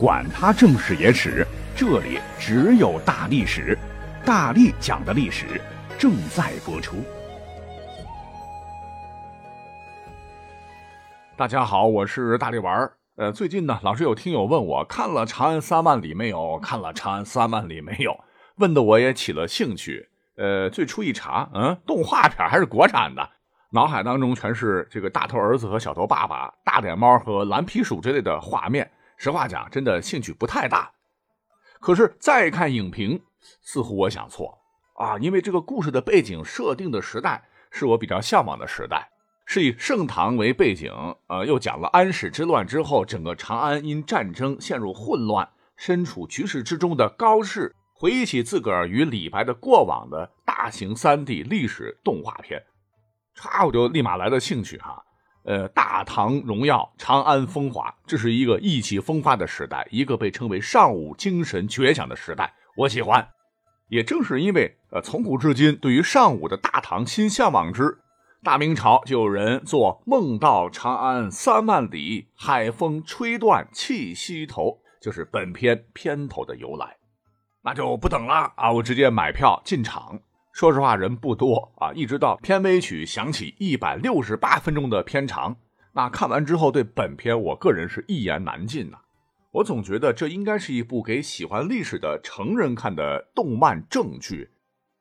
管他正史野史，这里只有大历史，大力讲的历史正在播出。大家好，我是大力丸儿。呃，最近呢，老是有听友问我看了《长安三万里》没有？看了《长安三万里》没有？问的我也起了兴趣。呃，最初一查，嗯，动画片还是国产的，脑海当中全是这个大头儿子和小头爸爸、大脸猫和蓝皮鼠之类的画面。实话讲，真的兴趣不太大。可是再看影评，似乎我想错啊，因为这个故事的背景设定的时代是我比较向往的时代，是以盛唐为背景，呃，又讲了安史之乱之后，整个长安因战争陷入混乱，身处局势之中的高适回忆起自个儿与李白的过往的大型三 D 历史动画片，唰，我就立马来了兴趣哈。呃，大唐荣耀，长安风华，这是一个意气风发的时代，一个被称为尚武精神绝响的时代。我喜欢，也正是因为呃，从古至今对于尚武的大唐心向往之，大明朝就有人做“梦到长安三万里，海风吹断气息头”，就是本片片头的由来。那就不等了啊，我直接买票进场。说实话，人不多啊，一直到片尾曲响起，一百六十八分钟的片长。那看完之后，对本片我个人是一言难尽呐。我总觉得这应该是一部给喜欢历史的成人看的动漫正剧。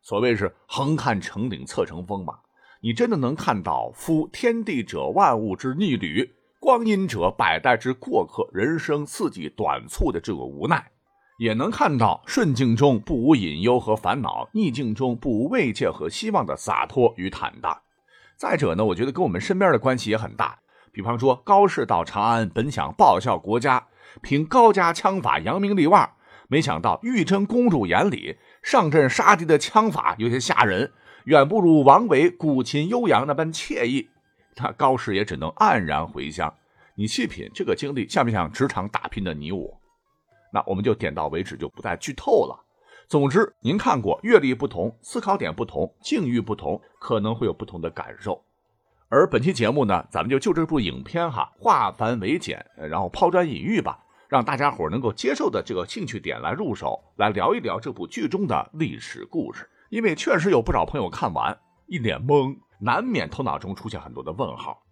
所谓是横看成岭侧成峰嘛，你真的能看到夫天地者万物之逆旅，光阴者百代之过客，人生四季短促的这个无奈。也能看到顺境中不无隐忧和烦恼，逆境中不无慰藉和希望的洒脱与坦荡。再者呢，我觉得跟我们身边的关系也很大。比方说，高适到长安本想报效国家，凭高家枪法扬名立万，没想到玉真公主眼里上阵杀敌的枪法有些吓人，远不如王维古琴悠扬那般惬意。那高适也只能黯然回乡。你细品这个经历，像不像职场打拼的你我？那我们就点到为止，就不再剧透了。总之，您看过，阅历不同，思考点不同，境遇不同，可能会有不同的感受。而本期节目呢，咱们就就这部影片哈，化繁为简，然后抛砖引玉吧，让大家伙能够接受的这个兴趣点来入手，来聊一聊这部剧中的历史故事。因为确实有不少朋友看完一脸懵，难免头脑中出现很多的问号。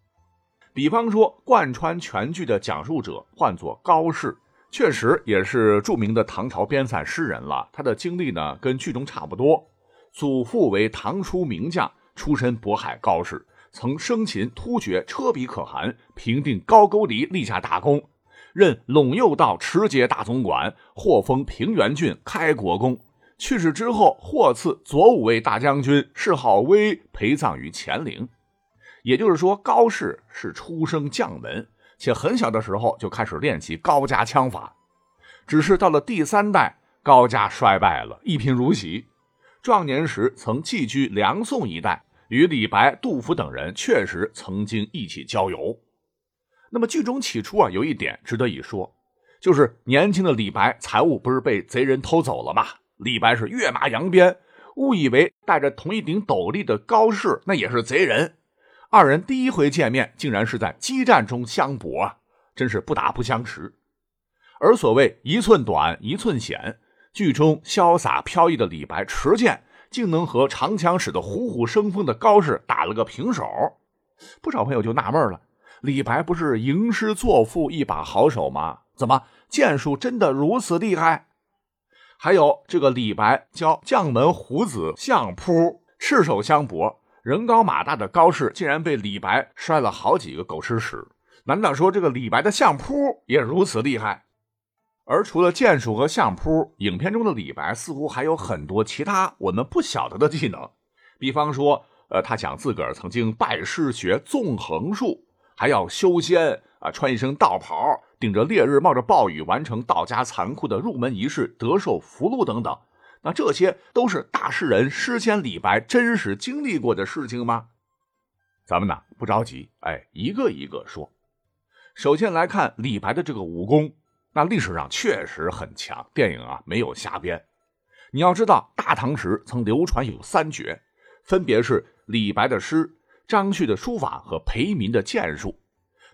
比方说，贯穿全剧的讲述者唤作高适。确实也是著名的唐朝边塞诗人了。他的经历呢，跟剧中差不多。祖父为唐初名将，出身渤海高氏，曾生擒突厥，车鼻可汗，平定高句丽，立下大功，任陇右道持节大总管，获封平原郡开国公。去世之后，获赐左武卫大将军，谥号威，陪葬于乾陵。也就是说，高氏是出生将门。且很小的时候就开始练习高家枪法，只是到了第三代，高家衰败了，一贫如洗。壮年时曾寄居梁宋一带，与李白、杜甫等人确实曾经一起郊游。那么剧中起初啊，有一点值得一说，就是年轻的李白财物不是被贼人偷走了吗？李白是跃马扬鞭，误以为戴着同一顶斗笠的高适那也是贼人。二人第一回见面，竟然是在激战中相搏啊！真是不打不相识。而所谓一寸短一寸险，剧中潇洒飘逸的李白持剑，竟能和长枪使得虎虎生风的高适打了个平手。不少朋友就纳闷了：李白不是吟诗作赋一把好手吗？怎么剑术真的如此厉害？还有这个李白教将门虎子相扑，赤手相搏。人高马大的高适竟然被李白摔了好几个狗吃屎，难道说这个李白的相扑也如此厉害？而除了剑术和相扑，影片中的李白似乎还有很多其他我们不晓得的技能，比方说，呃，他讲自个儿曾经拜师学纵横术，还要修仙啊，穿一身道袍，顶着烈日，冒着暴雨，完成道家残酷的入门仪式，得受符箓等等。那这些都是大诗人诗仙李白真实经历过的事情吗？咱们呢不着急，哎，一个一个说。首先来看李白的这个武功，那历史上确实很强，电影啊没有瞎编。你要知道，大唐时曾流传有三绝，分别是李白的诗、张旭的书法和裴民的剑术。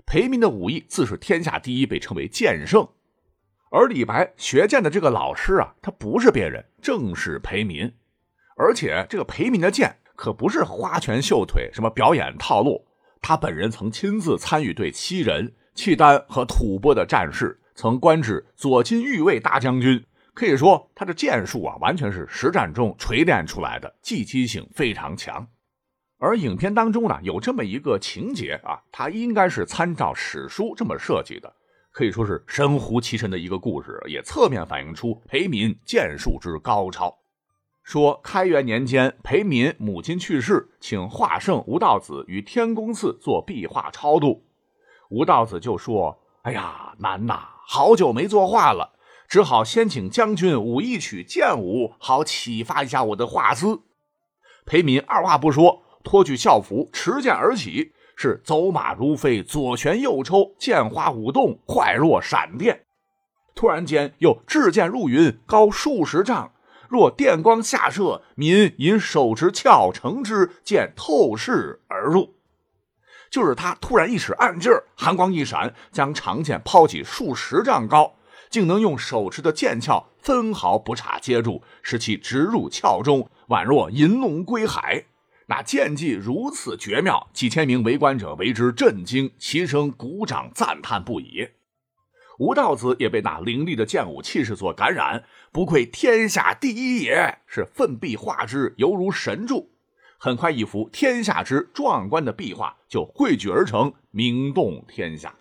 裴民的武艺自是天下第一，被称为剑圣。而李白学剑的这个老师啊，他不是别人，正是裴民。而且这个裴民的剑可不是花拳绣腿，什么表演套路。他本人曾亲自参与对西人、契丹和吐蕃的战事，曾官至左金御卫大将军。可以说，他的剑术啊，完全是实战中锤炼出来的，技击性非常强。而影片当中呢，有这么一个情节啊，它应该是参照史书这么设计的。可以说是神乎其神的一个故事，也侧面反映出裴民剑术之高超。说开元年间，裴民母亲去世，请画圣吴道子与天宫寺做壁画超度。吴道子就说：“哎呀，难呐，好久没作画了，只好先请将军舞一曲剑舞，好启发一下我的画思。”裴民二话不说，脱去校服，持剑而起。是走马如飞，左旋右抽，剑花舞动，快若闪电。突然间，又掷剑入云，高数十丈，若电光下射。民引手持鞘乘之，剑透视而入。就是他突然一使暗劲儿，寒光一闪，将长剑抛起数十丈高，竟能用手持的剑鞘分毫不差接住，使其直入鞘中，宛若银龙归海。那剑技如此绝妙，几千名围观者为之震惊，齐声鼓掌赞叹不已。吴道子也被那凌厉的剑舞气势所感染，不愧天下第一也，是奋壁画之，犹如神助。很快，一幅天下之壮观的壁画就汇聚而成，名动天下。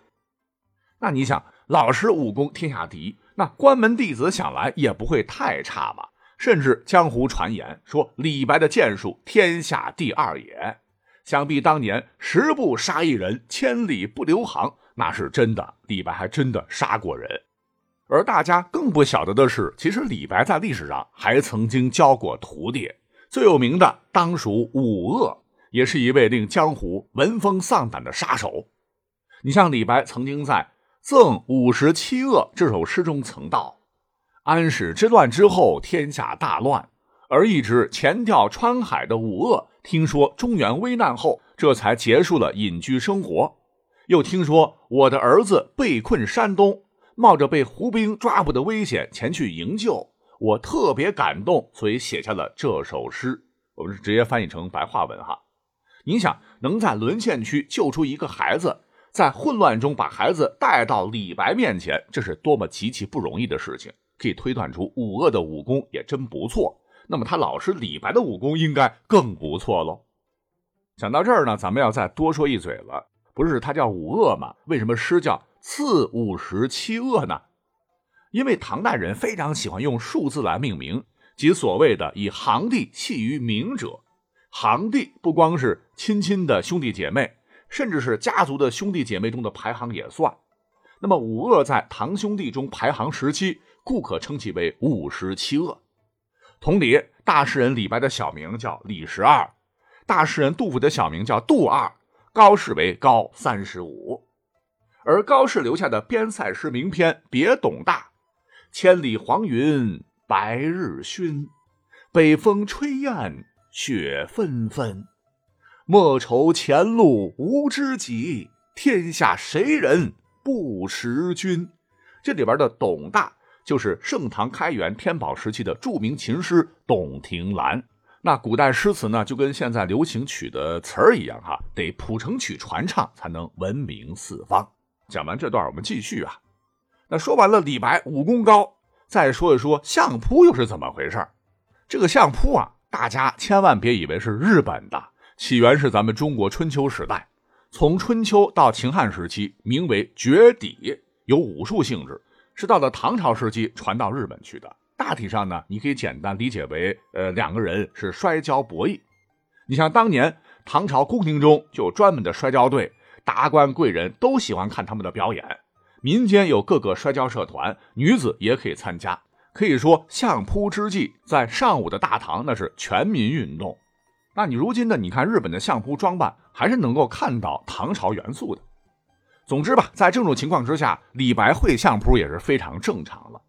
那你想，老师武功天下第一，那关门弟子想来也不会太差吧？甚至江湖传言说李白的剑术天下第二也，想必当年十步杀一人，千里不留行，那是真的。李白还真的杀过人，而大家更不晓得的是，其实李白在历史上还曾经教过徒弟，最有名的当属武恶，也是一位令江湖闻风丧胆的杀手。你像李白曾经在《赠五十七恶》这首诗中曾道。安史之乱之后，天下大乱，而一直前调川海的武恶，听说中原危难后，这才结束了隐居生活。又听说我的儿子被困山东，冒着被胡兵抓捕的危险前去营救，我特别感动，所以写下了这首诗。我们是直接翻译成白话文哈。你想，能在沦陷区救出一个孩子，在混乱中把孩子带到李白面前，这是多么极其不容易的事情。可以推断出武恶的武功也真不错，那么他老师李白的武功应该更不错喽。讲到这儿呢，咱们要再多说一嘴了。不是他叫武恶吗？为什么诗叫赐五十七恶呢？因为唐代人非常喜欢用数字来命名，即所谓的以行弟系于名者。行弟不光是亲亲的兄弟姐妹，甚至是家族的兄弟姐妹中的排行也算。那么武恶在堂兄弟中排行十七。故可称其为五十七恶。同理，大诗人李白的小名叫李十二，大诗人杜甫的小名叫杜二，高适为高三十五。而高适留下的边塞诗名篇《别董大》：“千里黄云白日曛，北风吹雁雪纷纷。莫愁前路无知己，天下谁人不识君。”这里边的董大。就是盛唐开元天宝时期的著名琴师董庭兰。那古代诗词呢，就跟现在流行曲的词儿一样，哈，得谱成曲传唱才能闻名四方。讲完这段，我们继续啊。那说完了李白武功高，再说一说相扑又是怎么回事这个相扑啊，大家千万别以为是日本的，起源是咱们中国春秋时代。从春秋到秦汉时期，名为绝底，有武术性质。是到了唐朝时期传到日本去的。大体上呢，你可以简单理解为，呃，两个人是摔跤博弈。你像当年唐朝宫廷中就有专门的摔跤队，达官贵人都喜欢看他们的表演。民间有各个摔跤社团，女子也可以参加。可以说，相扑之际，在上午的大唐那是全民运动。那你如今的，你看日本的相扑装扮，还是能够看到唐朝元素的。总之吧，在这种情况之下，李白会相扑也是非常正常了。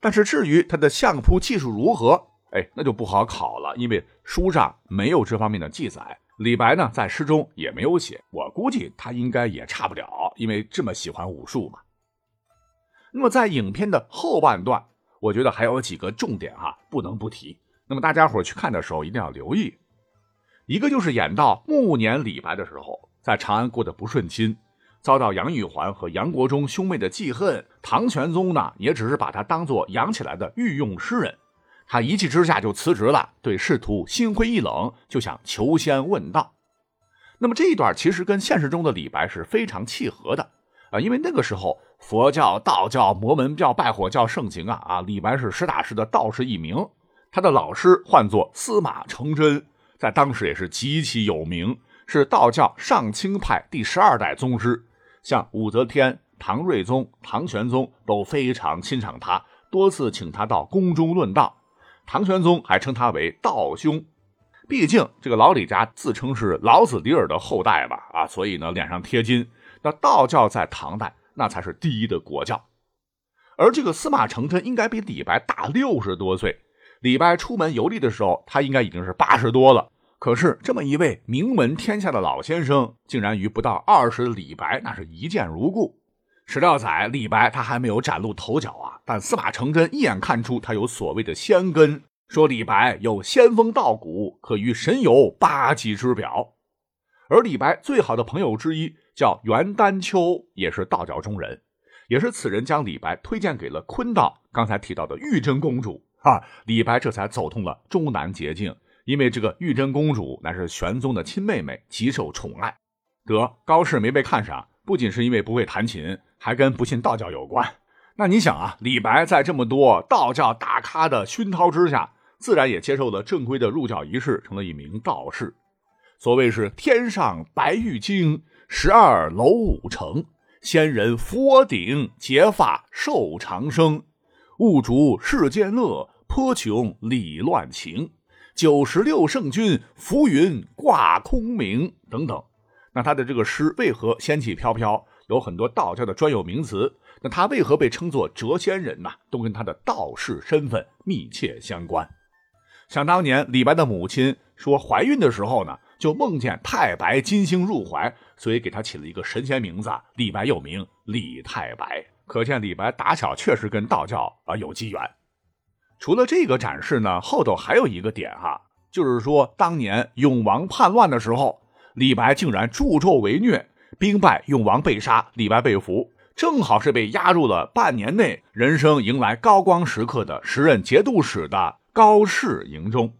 但是至于他的相扑技术如何，哎，那就不好考了，因为书上没有这方面的记载。李白呢，在诗中也没有写，我估计他应该也差不了，因为这么喜欢武术嘛。那么在影片的后半段，我觉得还有几个重点哈，不能不提。那么大家伙去看的时候一定要留意，一个就是演到暮年李白的时候，在长安过得不顺心，遭到杨玉环和杨国忠兄妹的记恨。唐玄宗呢，也只是把他当做养起来的御用诗人，他一气之下就辞职了，对仕途心灰意冷，就想求仙问道。那么这一段其实跟现实中的李白是非常契合的啊，因为那个时候佛教、道教、摩门教、拜火教盛行啊啊，李白是实打实的道士一名。他的老师唤作司马承祯，在当时也是极其有名，是道教上清派第十二代宗师。像武则天、唐睿宗、唐玄宗都非常欣赏他，多次请他到宫中论道。唐玄宗还称他为道兄。毕竟这个老李家自称是老子李耳的后代吧，啊，所以呢脸上贴金。那道教在唐代那才是第一的国教。而这个司马承祯应该比李白大六十多岁。李白出门游历的时候，他应该已经是八十多了。可是这么一位名闻天下的老先生，竟然与不到二十的李白那是一见如故。史料载，李白他还没有崭露头角啊，但司马承祯一眼看出他有所谓的仙根，说李白有仙风道骨，可与神游八极之表。而李白最好的朋友之一叫袁丹丘，也是道教中人，也是此人将李白推荐给了坤道刚才提到的玉真公主。啊，李白这才走通了终南捷径，因为这个玉真公主乃是玄宗的亲妹妹，极受宠爱。得高适没被看上，不仅是因为不会弹琴，还跟不信道教有关。那你想啊，李白在这么多道教大咖的熏陶之下，自然也接受了正规的入教仪式，成了一名道士。所谓是天上白玉京，十二楼五城，仙人伏我顶，结发寿长生。物主世间乐，颇穷理乱情。九十六圣君浮云挂空明等等。那他的这个诗为何仙气飘飘？有很多道教的专有名词。那他为何被称作谪仙人呢？都跟他的道士身份密切相关。想当年李白的母亲说怀孕的时候呢，就梦见太白金星入怀，所以给他起了一个神仙名字，李白又名李太白。可见李白打小确实跟道教啊有机缘。除了这个展示呢，后头还有一个点哈，就是说当年永王叛乱的时候，李白竟然助纣为虐，兵败，永王被杀，李白被俘，正好是被押入了半年内人生迎来高光时刻的时任节度使的高适营中。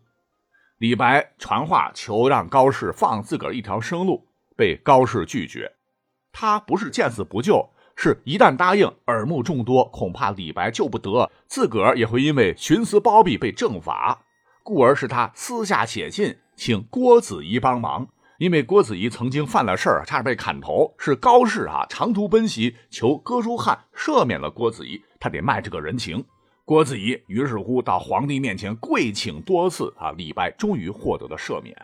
李白传话求让高适放自个儿一条生路，被高适拒绝。他不是见死不救。是一旦答应，耳目众多，恐怕李白救不得，自个儿也会因为徇私包庇被正法，故而是他私下写信请郭子仪帮忙。因为郭子仪曾经犯了事儿，差点被砍头，是高适啊长途奔袭求哥舒翰赦免了郭子仪，他得卖这个人情。郭子仪于是乎到皇帝面前跪请多次啊，李白终于获得了赦免。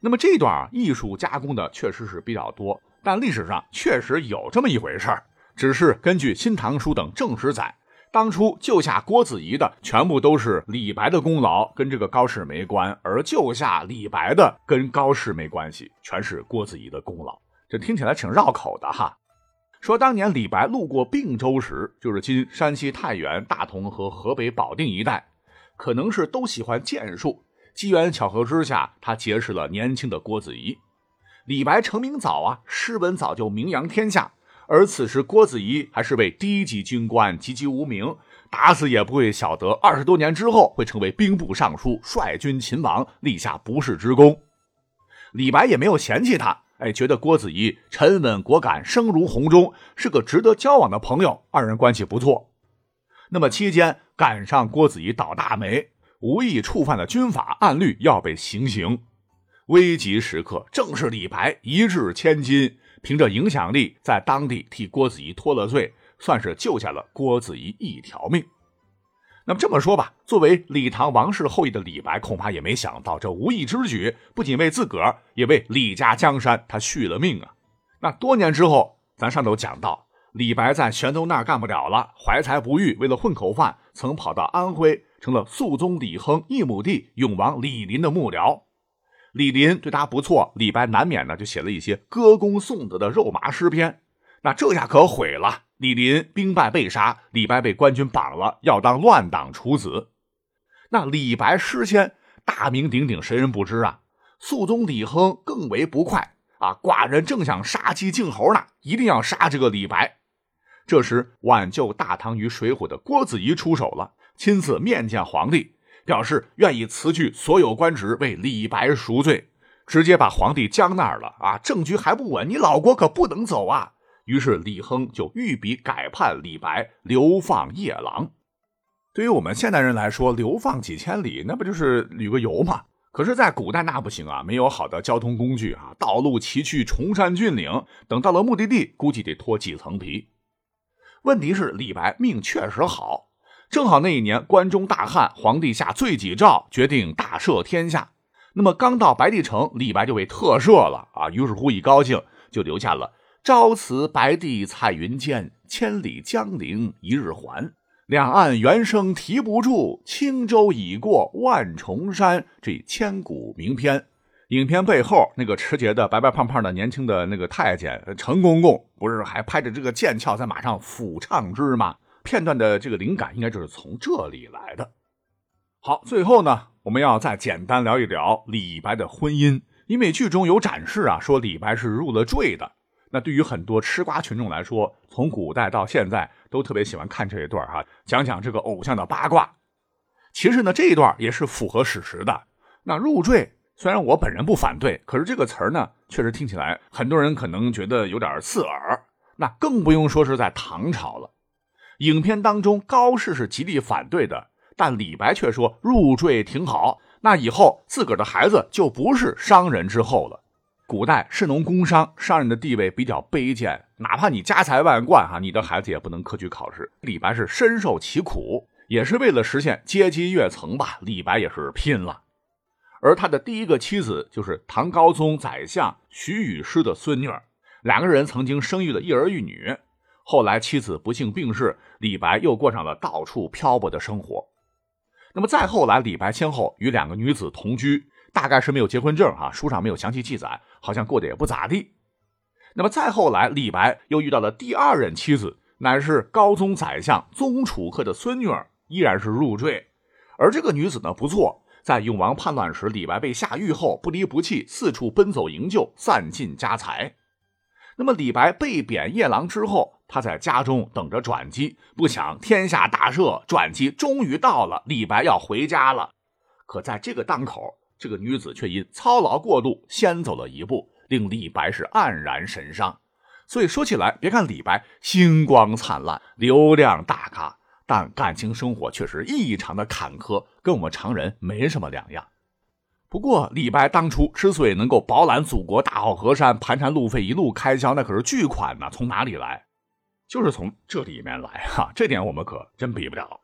那么这段啊艺术加工的确实是比较多。但历史上确实有这么一回事儿，只是根据《新唐书》等正史载，当初救下郭子仪的全部都是李白的功劳，跟这个高适没关；而救下李白的跟高适没关系，全是郭子仪的功劳。这听起来挺绕口的哈。说当年李白路过并州时，就是今山西太原、大同和河北保定一带，可能是都喜欢剑术，机缘巧合之下，他结识了年轻的郭子仪。李白成名早啊，诗文早就名扬天下。而此时郭子仪还是位低级军官，籍籍无名，打死也不会晓得二十多年之后会成为兵部尚书，率军擒王，立下不世之功。李白也没有嫌弃他，哎，觉得郭子仪沉稳果敢，声如洪钟，是个值得交往的朋友，二人关系不错。那么期间赶上郭子仪倒大霉，无意触犯了军法，按律要被行刑。危急时刻，正是李白一掷千金，凭着影响力在当地替郭子仪脱了罪，算是救下了郭子仪一条命。那么这么说吧，作为李唐王室后裔的李白，恐怕也没想到这无意之举，不仅为自个儿，也为李家江山他续了命啊。那多年之后，咱上头讲到，李白在玄宗那儿干不了了，怀才不遇，为了混口饭，曾跑到安徽，成了肃宗李亨一亩地永王李璘的幕僚。李林对他不错，李白难免呢就写了一些歌功颂德的肉麻诗篇。那这下可毁了，李林兵败被杀，李白被官军绑了，要当乱党处子。那李白诗仙大名鼎鼎，谁人不知啊？肃宗李亨更为不快啊！寡人正想杀鸡儆猴呢，一定要杀这个李白。这时挽救大唐于水火的郭子仪出手了，亲自面见皇帝，表示愿意辞去所有官职，为李白赎罪，直接把皇帝僵那儿了啊！政局还不稳，你老国可不能走啊！于是李亨就御笔改判李白流放夜郎。对于我们现代人来说，流放几千里，那不就是旅个游吗？可是，在古代那不行啊，没有好的交通工具啊，道路崎岖，崇山峻岭，等到了目的地，估计得脱几层皮。问题是李白命确实好，正好那一年关中大旱，皇帝下罪己诏，决定大赦天下。那么刚到白帝城，李白就被特赦了啊。于是乎一高兴，就留下了。朝辞白帝彩云间，千里江陵一日还。两岸猿声啼不住，轻舟已过万重山。这千古名篇。影片背后那个持节的白白胖胖的年轻的那个太监陈公公，不是还拍着这个剑鞘在马上抚唱之吗？片段的这个灵感应该就是从这里来的。好，最后呢，我们要再简单聊一聊李白的婚姻，因为剧中有展示啊，说李白是入了赘的。那对于很多吃瓜群众来说，从古代到现在都特别喜欢看这一段哈，讲讲这个偶像的八卦。其实呢，这一段也是符合史实的。那入赘虽然我本人不反对，可是这个词儿呢，确实听起来很多人可能觉得有点刺耳。那更不用说是在唐朝了。影片当中高适是极力反对的，但李白却说入赘挺好，那以后自个儿的孩子就不是商人之后了。古代士农工商，商人的地位比较卑贱，哪怕你家财万贯，哈，你的孩子也不能科举考试。李白是深受其苦，也是为了实现阶级跃层吧。李白也是拼了。而他的第一个妻子就是唐高宗宰相徐雨师的孙女，两个人曾经生育了一儿一女。后来妻子不幸病逝，李白又过上了到处漂泊的生活。那么再后来，李白先后与两个女子同居。大概是没有结婚证哈，书上没有详细记载，好像过得也不咋地。那么再后来，李白又遇到了第二任妻子，乃是高宗宰相宗楚客的孙女儿，依然是入赘。而这个女子呢不错，在永王叛乱时，李白被下狱后不离不弃，四处奔走营救，散尽家财。那么李白被贬夜郎之后，他在家中等着转机，不想天下大赦，转机终于到了，李白要回家了。可在这个当口。这个女子却因操劳过度先走了一步，令李白是黯然神伤。所以说起来，别看李白星光灿烂、流量大咖，但感情生活却是异常的坎坷，跟我们常人没什么两样。不过，李白当初之所以能够饱览祖国大好河山、盘缠路费一路开销，那可是巨款呢，从哪里来？就是从这里面来哈，这点我们可真比不了。